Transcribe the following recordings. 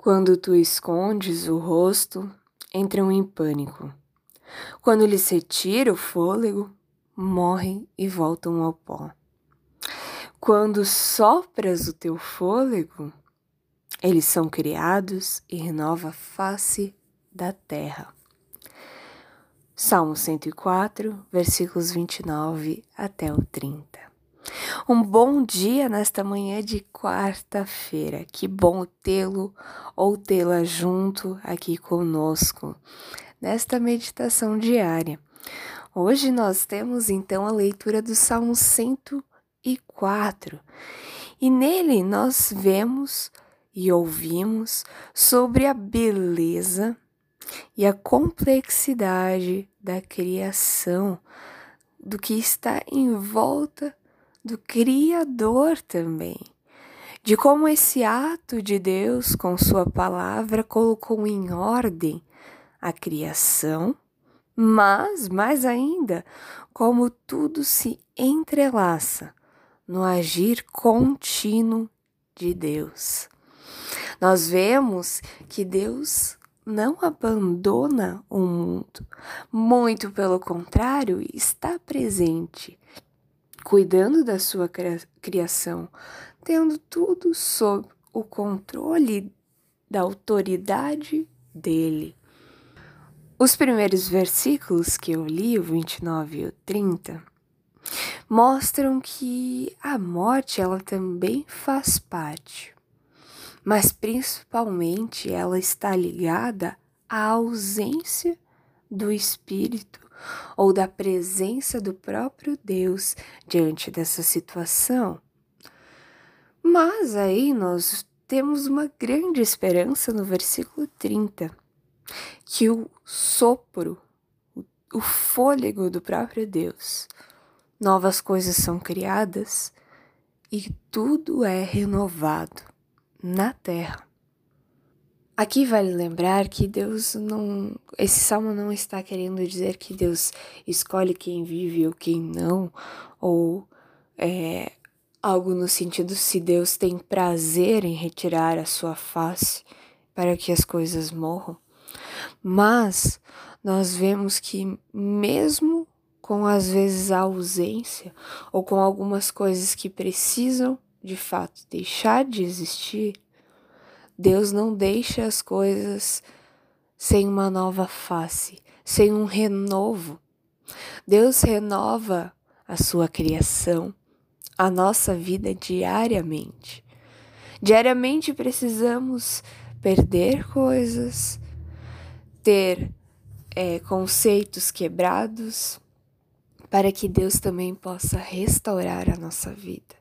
Quando tu escondes o rosto, entram em pânico. Quando lhes retira o fôlego, morrem e voltam ao pó. Quando sopras o teu fôlego, eles são criados e renova a face da terra. Salmo 104, versículos 29 até o 30. Um bom dia nesta manhã de quarta-feira. Que bom tê-lo ou tê-la junto aqui conosco nesta meditação diária. Hoje nós temos então a leitura do Salmo 104 e nele nós vemos e ouvimos sobre a beleza e a complexidade da criação, do que está em volta do Criador também, de como esse ato de Deus com Sua palavra colocou em ordem a criação, mas mais ainda, como tudo se entrelaça no agir contínuo de Deus. Nós vemos que Deus não abandona o mundo, muito pelo contrário, está presente cuidando da sua criação, tendo tudo sob o controle da autoridade dele. Os primeiros versículos que eu li, o 29 e o 30, mostram que a morte ela também faz parte, mas principalmente ela está ligada à ausência do espírito ou da presença do próprio Deus diante dessa situação. Mas aí nós temos uma grande esperança no versículo 30, que o sopro, o fôlego do próprio Deus, novas coisas são criadas e tudo é renovado na terra. Aqui vale lembrar que Deus não. Esse salmo não está querendo dizer que Deus escolhe quem vive ou quem não, ou é, algo no sentido se Deus tem prazer em retirar a sua face para que as coisas morram. Mas nós vemos que, mesmo com às vezes a ausência, ou com algumas coisas que precisam de fato deixar de existir, Deus não deixa as coisas sem uma nova face, sem um renovo. Deus renova a sua criação, a nossa vida diariamente. Diariamente precisamos perder coisas, ter é, conceitos quebrados, para que Deus também possa restaurar a nossa vida.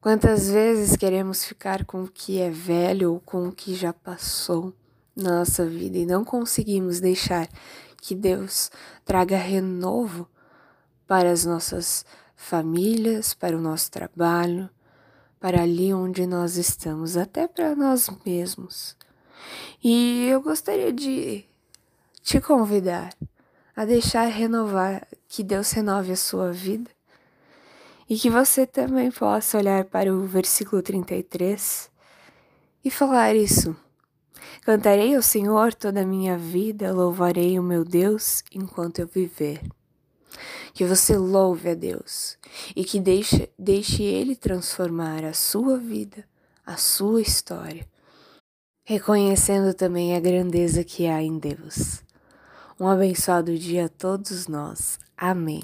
Quantas vezes queremos ficar com o que é velho ou com o que já passou na nossa vida e não conseguimos deixar que Deus traga renovo para as nossas famílias, para o nosso trabalho, para ali onde nós estamos, até para nós mesmos. E eu gostaria de te convidar a deixar renovar, que Deus renove a sua vida e que você também possa olhar para o versículo 33 e falar isso. Cantarei ao Senhor toda a minha vida, louvarei o meu Deus enquanto eu viver. Que você louve a Deus e que deixe, deixe Ele transformar a sua vida, a sua história, reconhecendo também a grandeza que há em Deus. Um abençoado dia a todos nós. Amém.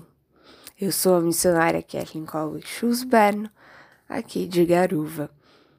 Eu sou a missionária Kathleen Colby Schusberno, aqui de Garuva.